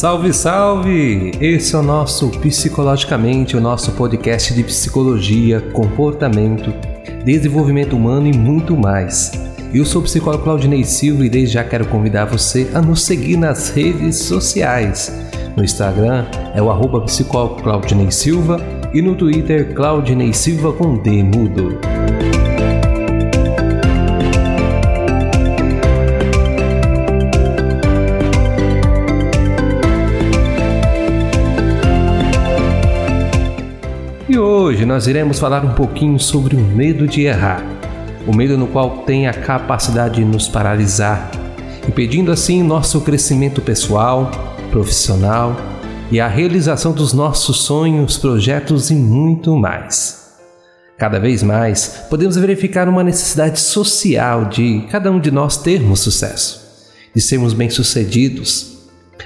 Salve, salve! Esse é o nosso Psicologicamente, o nosso podcast de psicologia, comportamento, desenvolvimento humano e muito mais. Eu sou o psicólogo Claudinei Silva e desde já quero convidar você a nos seguir nas redes sociais. No Instagram é o arroba psicólogo Claudinei Silva e no Twitter Claudinei Silva com D mudo. E hoje nós iremos falar um pouquinho sobre o medo de errar, o medo no qual tem a capacidade de nos paralisar, impedindo assim nosso crescimento pessoal, profissional e a realização dos nossos sonhos, projetos e muito mais. Cada vez mais podemos verificar uma necessidade social de cada um de nós termos sucesso, de sermos bem-sucedidos.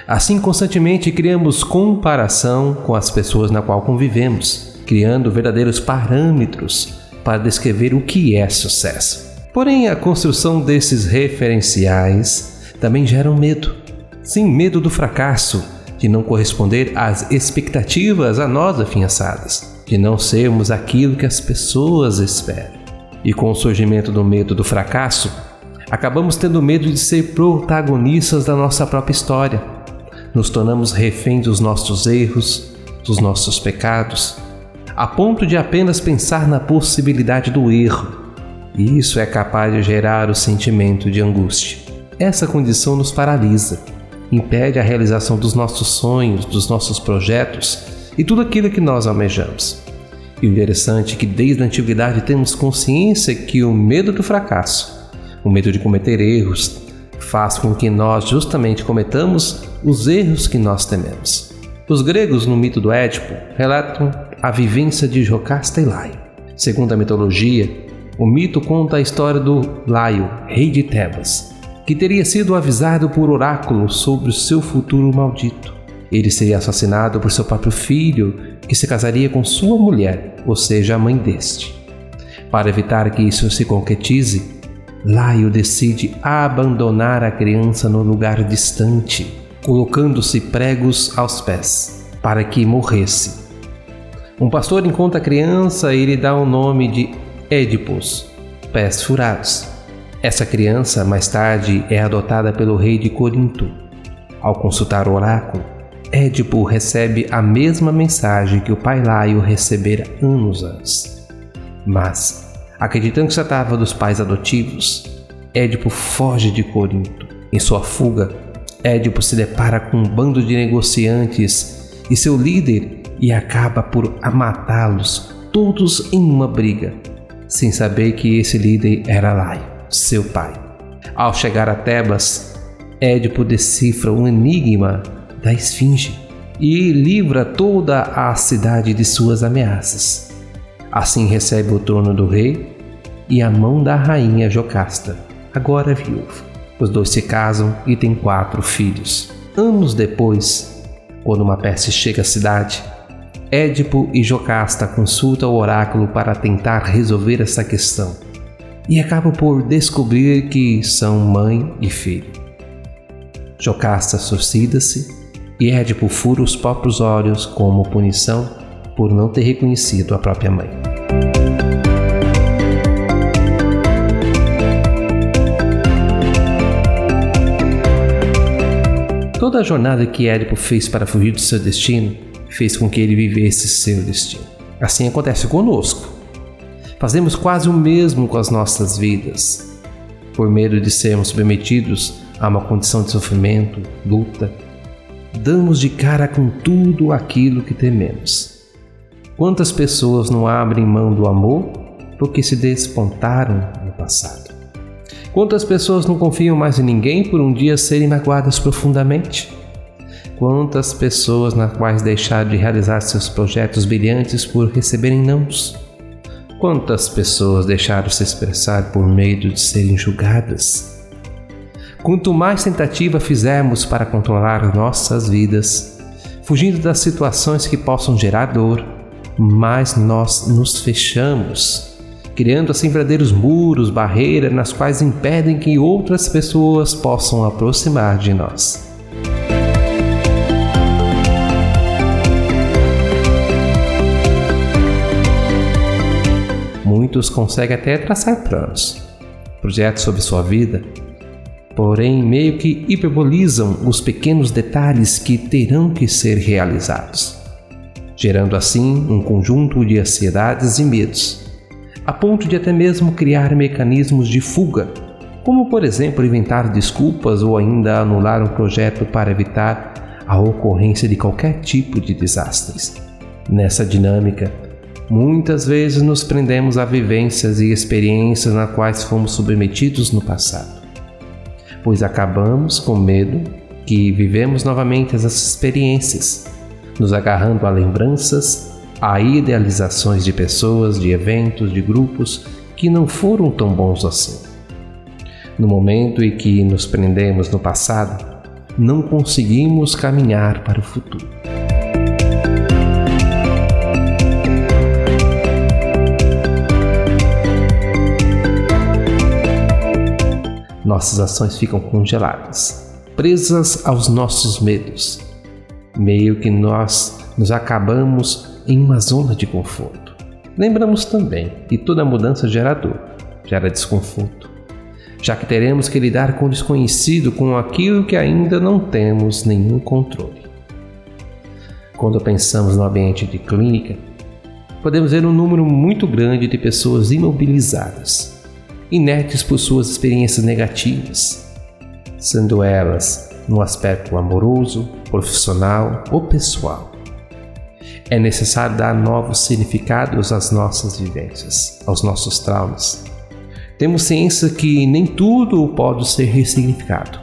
Assim, constantemente criamos comparação com as pessoas na qual convivemos, criando verdadeiros parâmetros para descrever o que é sucesso. Porém, a construção desses referenciais também gera um medo. Sim, medo do fracasso, de não corresponder às expectativas a nós afiançadas, de não sermos aquilo que as pessoas esperam. E com o surgimento do medo do fracasso, acabamos tendo medo de ser protagonistas da nossa própria história. Nos tornamos reféns dos nossos erros, dos nossos pecados, a ponto de apenas pensar na possibilidade do erro. E isso é capaz de gerar o sentimento de angústia. Essa condição nos paralisa, impede a realização dos nossos sonhos, dos nossos projetos e tudo aquilo que nós almejamos. E o interessante é que desde a antiguidade temos consciência que o medo do fracasso, o medo de cometer erros, faz com que nós justamente cometamos os erros que nós tememos. Os gregos, no mito do Édipo, relatam a vivência de Jocasta e Laio. Segundo a mitologia, o mito conta a história do Laio, rei de Tebas, que teria sido avisado por oráculo sobre o seu futuro maldito. Ele seria assassinado por seu próprio filho, que se casaria com sua mulher, ou seja, a mãe deste. Para evitar que isso se concretize, Laio decide abandonar a criança no lugar distante colocando-se pregos aos pés, para que morresse. Um pastor encontra a criança e lhe dá o nome de Édipus, pés furados. Essa criança, mais tarde, é adotada pelo rei de Corinto. Ao consultar o oráculo, Édipo recebe a mesma mensagem que o pai Laio recebera anos antes. Mas, acreditando que se tratava dos pais adotivos, Édipo foge de Corinto. Em sua fuga, Édipo se depara com um bando de negociantes e seu líder e acaba por matá-los todos em uma briga, sem saber que esse líder era Laio, seu pai. Ao chegar a Tebas, Édipo decifra o enigma da esfinge e livra toda a cidade de suas ameaças. Assim recebe o trono do rei e a mão da rainha Jocasta, agora viúva. Os dois se casam e têm quatro filhos. Anos depois, quando uma peste chega à cidade, Édipo e Jocasta consultam o oráculo para tentar resolver essa questão e acabam por descobrir que são mãe e filho. Jocasta suicida-se e Édipo fura os próprios olhos como punição por não ter reconhecido a própria mãe. Toda a jornada que Édipo fez para fugir do seu destino fez com que ele vivesse seu destino. Assim acontece conosco. Fazemos quase o mesmo com as nossas vidas. Por medo de sermos submetidos a uma condição de sofrimento, luta, damos de cara com tudo aquilo que tememos. Quantas pessoas não abrem mão do amor porque se despontaram no passado? Quantas pessoas não confiam mais em ninguém por um dia serem magoadas profundamente? Quantas pessoas nas quais deixaram de realizar seus projetos brilhantes por receberem nãos? Quantas pessoas deixaram se expressar por medo de serem julgadas? Quanto mais tentativa fizermos para controlar nossas vidas, fugindo das situações que possam gerar dor, mais nós nos fechamos criando assim verdadeiros muros, barreiras nas quais impedem que outras pessoas possam aproximar de nós. Muitos conseguem até traçar planos, projetos sobre sua vida, porém meio que hiperbolizam os pequenos detalhes que terão que ser realizados, gerando assim um conjunto de ansiedades e medos, a ponto de até mesmo criar mecanismos de fuga, como por exemplo inventar desculpas ou ainda anular um projeto para evitar a ocorrência de qualquer tipo de desastres. Nessa dinâmica, muitas vezes nos prendemos a vivências e experiências nas quais fomos submetidos no passado pois acabamos com medo que vivemos novamente essas experiências, nos agarrando a lembranças, a idealizações de pessoas, de eventos, de grupos que não foram tão bons assim. No momento em que nos prendemos no passado, não conseguimos caminhar para o futuro. Nossas ações ficam congeladas, presas aos nossos medos. Meio que nós nos acabamos em uma zona de conforto. Lembramos também que toda mudança gera dor, gera desconforto, já que teremos que lidar com o desconhecido, com aquilo que ainda não temos nenhum controle. Quando pensamos no ambiente de clínica, podemos ver um número muito grande de pessoas imobilizadas, inertes por suas experiências negativas, sendo elas no aspecto amoroso, profissional ou pessoal. É necessário dar novos significados às nossas vivências, aos nossos traumas. Temos ciência que nem tudo pode ser ressignificado,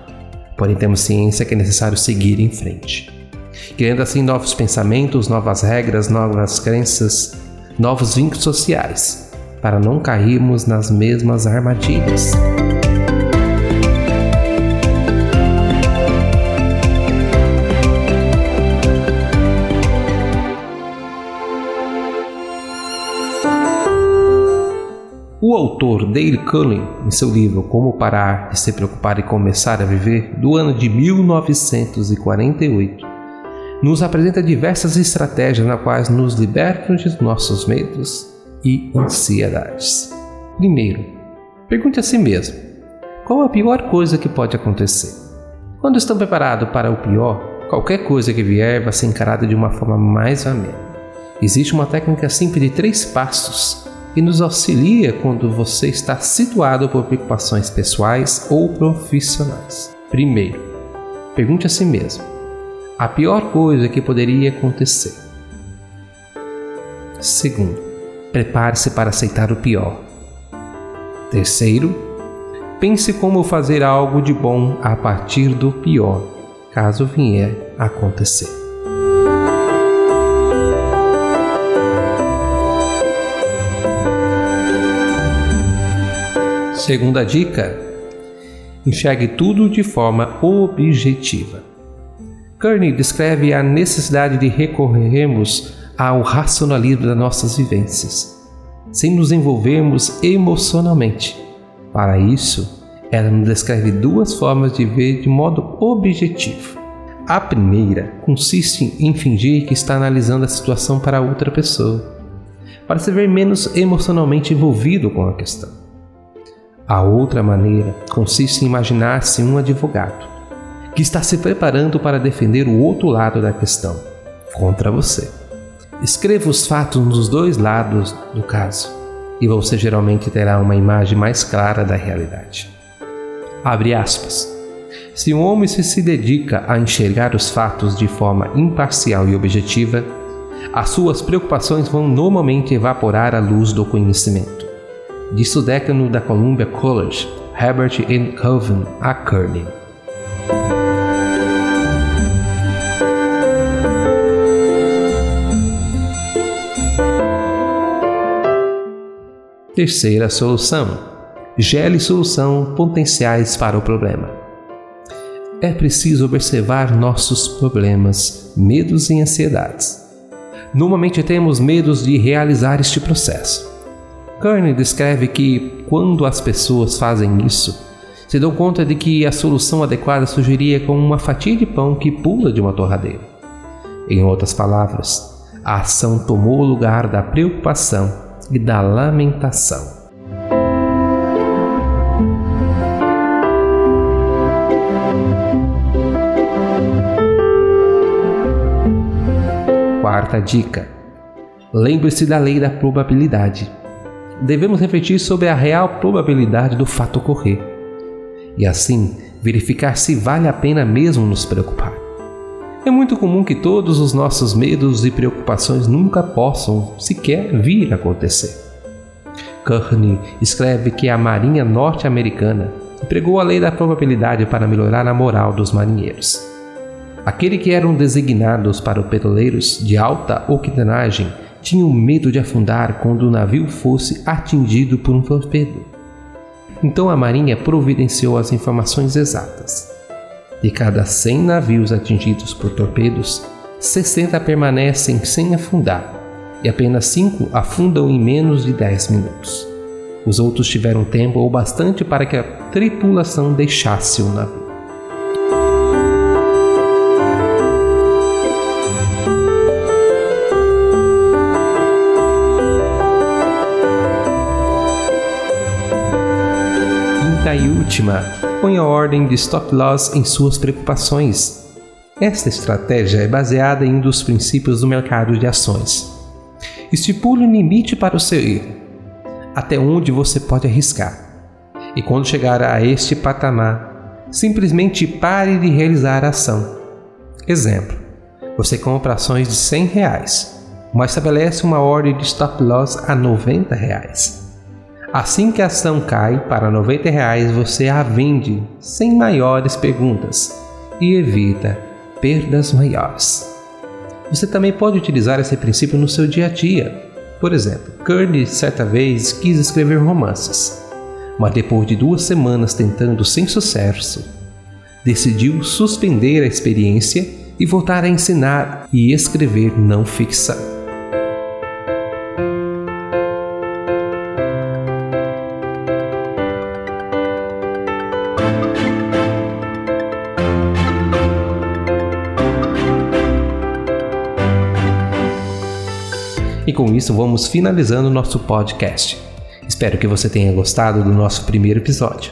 porém temos ciência que é necessário seguir em frente, criando assim novos pensamentos, novas regras, novas crenças, novos vínculos sociais para não cairmos nas mesmas armadilhas. O autor Dale Cullen, em seu livro Como Parar de Se Preocupar e Começar a Viver, do ano de 1948, nos apresenta diversas estratégias na quais nos libertam de nossos medos e ansiedades. Primeiro, pergunte a si mesmo: qual a pior coisa que pode acontecer? Quando estão preparados para o pior, qualquer coisa que vier vai ser encarada de uma forma mais amena. Existe uma técnica simples de três passos que nos auxilia quando você está situado por preocupações pessoais ou profissionais. Primeiro, pergunte a si mesmo: a pior coisa que poderia acontecer? Segundo, prepare-se para aceitar o pior. Terceiro, pense como fazer algo de bom a partir do pior, caso vier a acontecer. Segunda dica: enxergue tudo de forma objetiva. Kearney descreve a necessidade de recorrermos ao racionalismo das nossas vivências, sem nos envolvermos emocionalmente. Para isso, ela nos descreve duas formas de ver de modo objetivo. A primeira consiste em fingir que está analisando a situação para outra pessoa, para se ver menos emocionalmente envolvido com a questão. A outra maneira consiste em imaginar-se um advogado que está se preparando para defender o outro lado da questão contra você. Escreva os fatos nos dois lados do caso e você geralmente terá uma imagem mais clara da realidade. Abre aspas. Se um homem se dedica a enxergar os fatos de forma imparcial e objetiva, as suas preocupações vão normalmente evaporar à luz do conhecimento. Disse o decano da Columbia College, Herbert N. Coven, a Kearney. Terceira solução: gele solução potenciais para o problema. É preciso observar nossos problemas, medos e ansiedades. Normalmente temos medos de realizar este processo. Kearney descreve que, quando as pessoas fazem isso, se dão conta de que a solução adequada surgiria como uma fatia de pão que pula de uma torradeira. Em outras palavras, a ação tomou o lugar da preocupação e da lamentação. Quarta dica: lembre-se da lei da probabilidade. Devemos refletir sobre a real probabilidade do fato ocorrer e, assim, verificar se vale a pena mesmo nos preocupar. É muito comum que todos os nossos medos e preocupações nunca possam sequer vir a acontecer. Kearney escreve que a Marinha norte-americana empregou a lei da probabilidade para melhorar a moral dos marinheiros. Aquele que eram designados para petroleiros de alta octanagem tinham medo de afundar quando o navio fosse atingido por um torpedo. Então a Marinha providenciou as informações exatas. De cada 100 navios atingidos por torpedos, 60 permanecem sem afundar e apenas 5 afundam em menos de 10 minutos. Os outros tiveram tempo ou bastante para que a tripulação deixasse o navio. quinta e última, ponha ordem de stop loss em suas preocupações. Esta estratégia é baseada em um dos princípios do mercado de ações. Estipule um limite para o seu erro, até onde você pode arriscar. E quando chegar a este patamar, simplesmente pare de realizar a ação. Exemplo: você compra ações de 100 reais, mas estabelece uma ordem de stop loss a 90 reais. Assim que a ação cai para 90 reais, você a vende sem maiores perguntas e evita perdas maiores. Você também pode utilizar esse princípio no seu dia a dia. Por exemplo, Kearney certa vez quis escrever romances, mas depois de duas semanas tentando sem sucesso, decidiu suspender a experiência e voltar a ensinar e escrever não ficção. Isso vamos finalizando o nosso podcast. Espero que você tenha gostado do nosso primeiro episódio.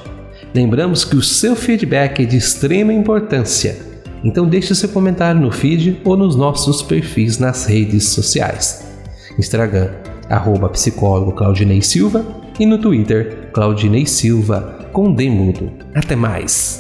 Lembramos que o seu feedback é de extrema importância, então deixe seu comentário no feed ou nos nossos perfis nas redes sociais. Instagram, arroba psicólogo Claudinei Silva e no Twitter, Claudinei Silva com Demudo. Até mais!